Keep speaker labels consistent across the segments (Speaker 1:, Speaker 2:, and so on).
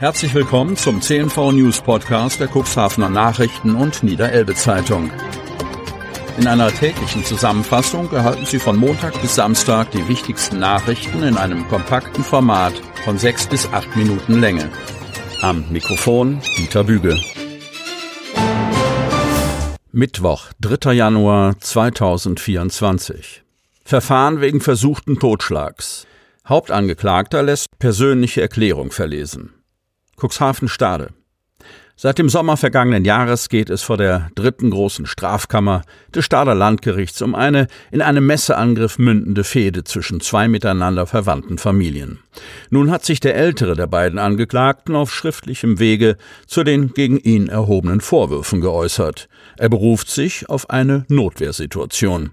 Speaker 1: Herzlich willkommen zum CNV News Podcast der Cuxhavener Nachrichten und Niederelbe Zeitung. In einer täglichen Zusammenfassung erhalten Sie von Montag bis Samstag die wichtigsten Nachrichten in einem kompakten Format von sechs bis acht Minuten Länge. Am Mikrofon Dieter Büge. Mittwoch, 3. Januar 2024. Verfahren wegen versuchten Totschlags. Hauptangeklagter lässt persönliche Erklärung verlesen. Cuxhaven Stade. Seit dem Sommer vergangenen Jahres geht es vor der dritten großen Strafkammer des Stader Landgerichts um eine in einem Messeangriff mündende Fehde zwischen zwei miteinander verwandten Familien. Nun hat sich der ältere der beiden Angeklagten auf schriftlichem Wege zu den gegen ihn erhobenen Vorwürfen geäußert. Er beruft sich auf eine Notwehrsituation.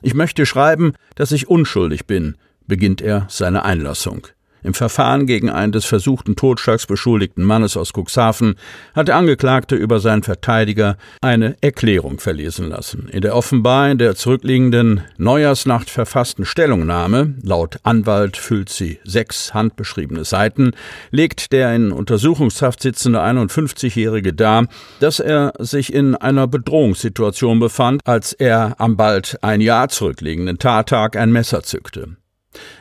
Speaker 1: Ich möchte schreiben, dass ich unschuldig bin, beginnt er seine Einlassung. Im Verfahren gegen einen des versuchten Totschlags beschuldigten Mannes aus Cuxhaven hat der Angeklagte über seinen Verteidiger eine Erklärung verlesen lassen. In der offenbar in der zurückliegenden Neujahrsnacht verfassten Stellungnahme, laut Anwalt füllt sie sechs handbeschriebene Seiten, legt der in Untersuchungshaft sitzende 51-Jährige dar, dass er sich in einer Bedrohungssituation befand, als er am bald ein Jahr zurückliegenden Tattag ein Messer zückte.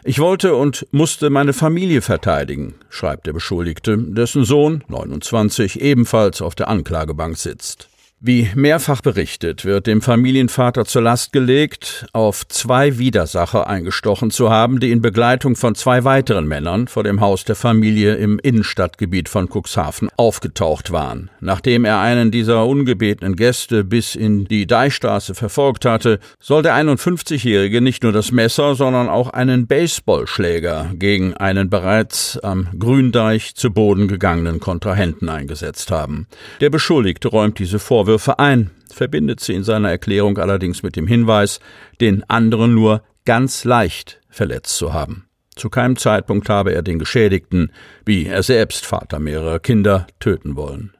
Speaker 1: Ich wollte und musste meine Familie verteidigen, schreibt der Beschuldigte, dessen Sohn, 29, ebenfalls auf der Anklagebank sitzt. Wie mehrfach berichtet, wird dem Familienvater zur Last gelegt, auf zwei Widersacher eingestochen zu haben, die in Begleitung von zwei weiteren Männern vor dem Haus der Familie im Innenstadtgebiet von Cuxhaven aufgetaucht waren. Nachdem er einen dieser ungebetenen Gäste bis in die Deichstraße verfolgt hatte, soll der 51-Jährige nicht nur das Messer, sondern auch einen Baseballschläger gegen einen bereits am Gründeich zu Boden gegangenen Kontrahenten eingesetzt haben. Der Beschuldigte räumt diese Vorwürfe Vorwürfe ein, verbindet sie in seiner Erklärung allerdings mit dem Hinweis, den anderen nur ganz leicht verletzt zu haben. Zu keinem Zeitpunkt habe er den Geschädigten, wie er selbst Vater mehrerer Kinder, töten wollen.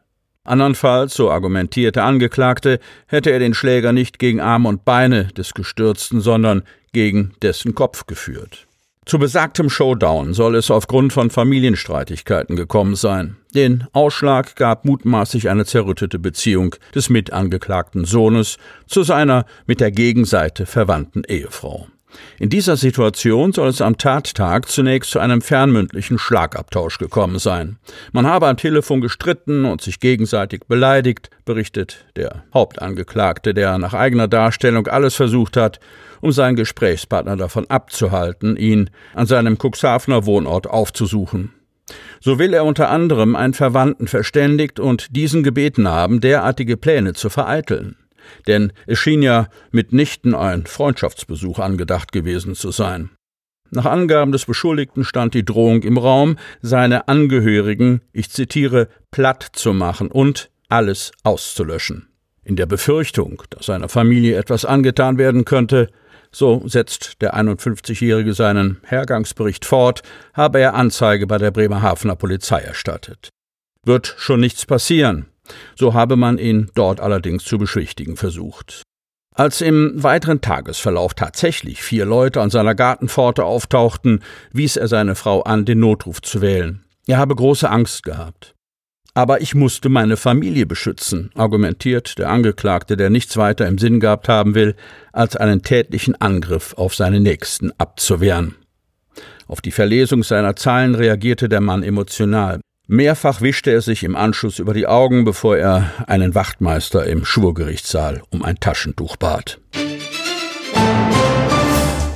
Speaker 1: Andernfalls, so argumentiert der Angeklagte, hätte er den Schläger nicht gegen Arme und Beine des Gestürzten, sondern gegen dessen Kopf geführt. Zu besagtem Showdown soll es aufgrund von Familienstreitigkeiten gekommen sein. Den Ausschlag gab mutmaßlich eine zerrüttete Beziehung des mitangeklagten Sohnes zu seiner mit der Gegenseite verwandten Ehefrau. In dieser Situation soll es am Tattag zunächst zu einem fernmündlichen Schlagabtausch gekommen sein. Man habe am Telefon gestritten und sich gegenseitig beleidigt, berichtet der Hauptangeklagte, der nach eigener Darstellung alles versucht hat, um seinen Gesprächspartner davon abzuhalten, ihn an seinem Cuxhavener Wohnort aufzusuchen. So will er unter anderem einen Verwandten verständigt und diesen gebeten haben, derartige Pläne zu vereiteln. Denn es schien ja mitnichten ein Freundschaftsbesuch angedacht gewesen zu sein. Nach Angaben des Beschuldigten stand die Drohung im Raum, seine Angehörigen, ich zitiere, platt zu machen und alles auszulöschen. In der Befürchtung, dass seiner Familie etwas angetan werden könnte, so setzt der 51-Jährige seinen Hergangsbericht fort, habe er Anzeige bei der Bremerhavener Polizei erstattet. Wird schon nichts passieren. So habe man ihn dort allerdings zu beschwichtigen versucht. Als im weiteren Tagesverlauf tatsächlich vier Leute an seiner Gartenpforte auftauchten, wies er seine Frau an, den Notruf zu wählen. Er habe große Angst gehabt. Aber ich musste meine Familie beschützen, argumentiert der Angeklagte, der nichts weiter im Sinn gehabt haben will, als einen tätlichen Angriff auf seine Nächsten abzuwehren. Auf die Verlesung seiner Zahlen reagierte der Mann emotional. Mehrfach wischte er sich im Anschluss über die Augen, bevor er einen Wachtmeister im Schwurgerichtssaal um ein Taschentuch bat.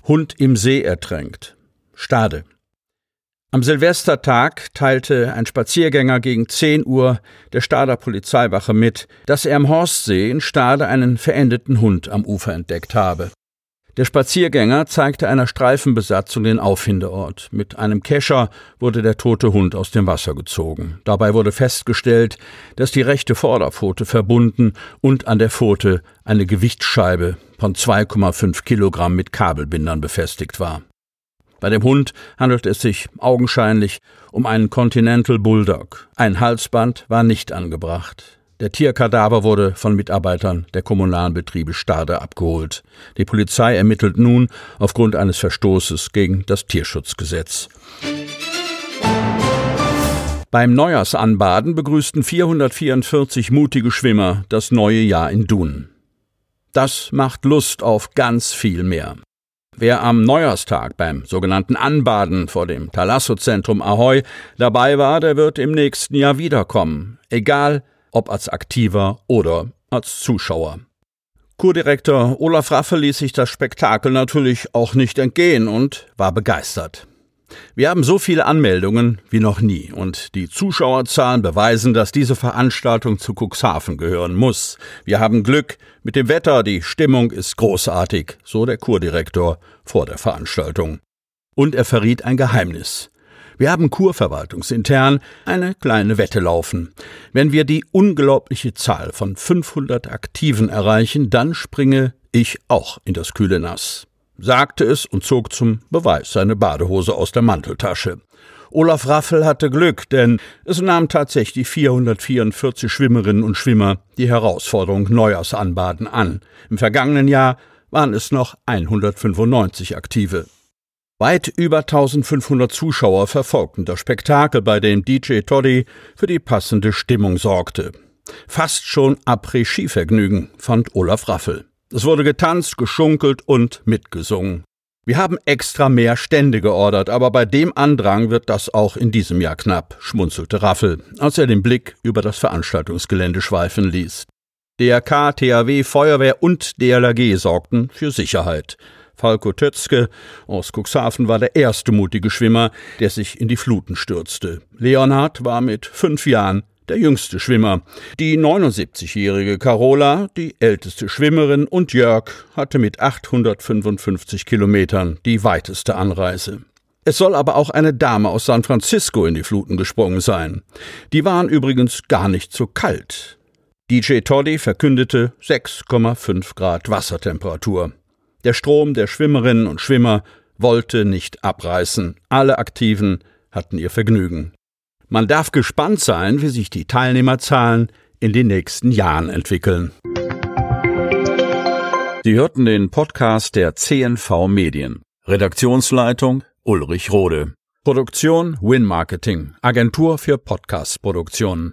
Speaker 1: Hund im See ertränkt. Stade. Am Silvestertag teilte ein Spaziergänger gegen 10 Uhr der Stader Polizeiwache mit, dass er am Horstsee in Stade einen verendeten Hund am Ufer entdeckt habe. Der Spaziergänger zeigte einer Streifenbesatzung den Auffindeort. Mit einem Kescher wurde der tote Hund aus dem Wasser gezogen. Dabei wurde festgestellt, dass die rechte Vorderpfote verbunden und an der Pfote eine Gewichtsscheibe von 2,5 Kilogramm mit Kabelbindern befestigt war. Bei dem Hund handelt es sich augenscheinlich um einen Continental Bulldog. Ein Halsband war nicht angebracht. Der Tierkadaver wurde von Mitarbeitern der kommunalen Betriebe Stade abgeholt. Die Polizei ermittelt nun aufgrund eines Verstoßes gegen das Tierschutzgesetz. Beim Neujahrsanbaden begrüßten 444 mutige Schwimmer das neue Jahr in Dun. Das macht Lust auf ganz viel mehr. Wer am Neujahrstag beim sogenannten Anbaden vor dem Thalasso-Zentrum Ahoy dabei war, der wird im nächsten Jahr wiederkommen, egal ob als Aktiver oder als Zuschauer. Kurdirektor Olaf Raffe ließ sich das Spektakel natürlich auch nicht entgehen und war begeistert. Wir haben so viele Anmeldungen wie noch nie und die Zuschauerzahlen beweisen, dass diese Veranstaltung zu Cuxhaven gehören muss. Wir haben Glück mit dem Wetter, die Stimmung ist großartig, so der Kurdirektor vor der Veranstaltung. Und er verriet ein Geheimnis. Wir haben kurverwaltungsintern eine kleine Wette laufen. Wenn wir die unglaubliche Zahl von 500 Aktiven erreichen, dann springe ich auch in das kühle Nass sagte es und zog zum Beweis seine Badehose aus der Manteltasche. Olaf Raffel hatte Glück, denn es nahmen tatsächlich 444 Schwimmerinnen und Schwimmer die Herausforderung Neujahrsanbaden an. Im vergangenen Jahr waren es noch 195 Aktive. Weit über 1500 Zuschauer verfolgten das Spektakel, bei dem DJ Toddy für die passende Stimmung sorgte. Fast schon Après-Ski-Vergnügen, fand Olaf Raffel. Es wurde getanzt, geschunkelt und mitgesungen. Wir haben extra mehr Stände geordert, aber bei dem Andrang wird das auch in diesem Jahr knapp, schmunzelte Raffel, als er den Blick über das Veranstaltungsgelände schweifen ließ. DRK, THW, Feuerwehr und DLRG sorgten für Sicherheit. Falco Tötzke aus Cuxhaven war der erste mutige Schwimmer, der sich in die Fluten stürzte. Leonhard war mit fünf Jahren der jüngste Schwimmer. Die 79-jährige Carola, die älteste Schwimmerin, und Jörg hatte mit 855 Kilometern die weiteste Anreise. Es soll aber auch eine Dame aus San Francisco in die Fluten gesprungen sein. Die waren übrigens gar nicht so kalt. DJ Toddy verkündete 6,5 Grad Wassertemperatur. Der Strom der Schwimmerinnen und Schwimmer wollte nicht abreißen. Alle Aktiven hatten ihr Vergnügen. Man darf gespannt sein, wie sich die Teilnehmerzahlen in den nächsten Jahren entwickeln. Sie hörten den Podcast der CNV Medien. Redaktionsleitung Ulrich Rode. Produktion Win Marketing, Agentur für Podcast-Produktionen.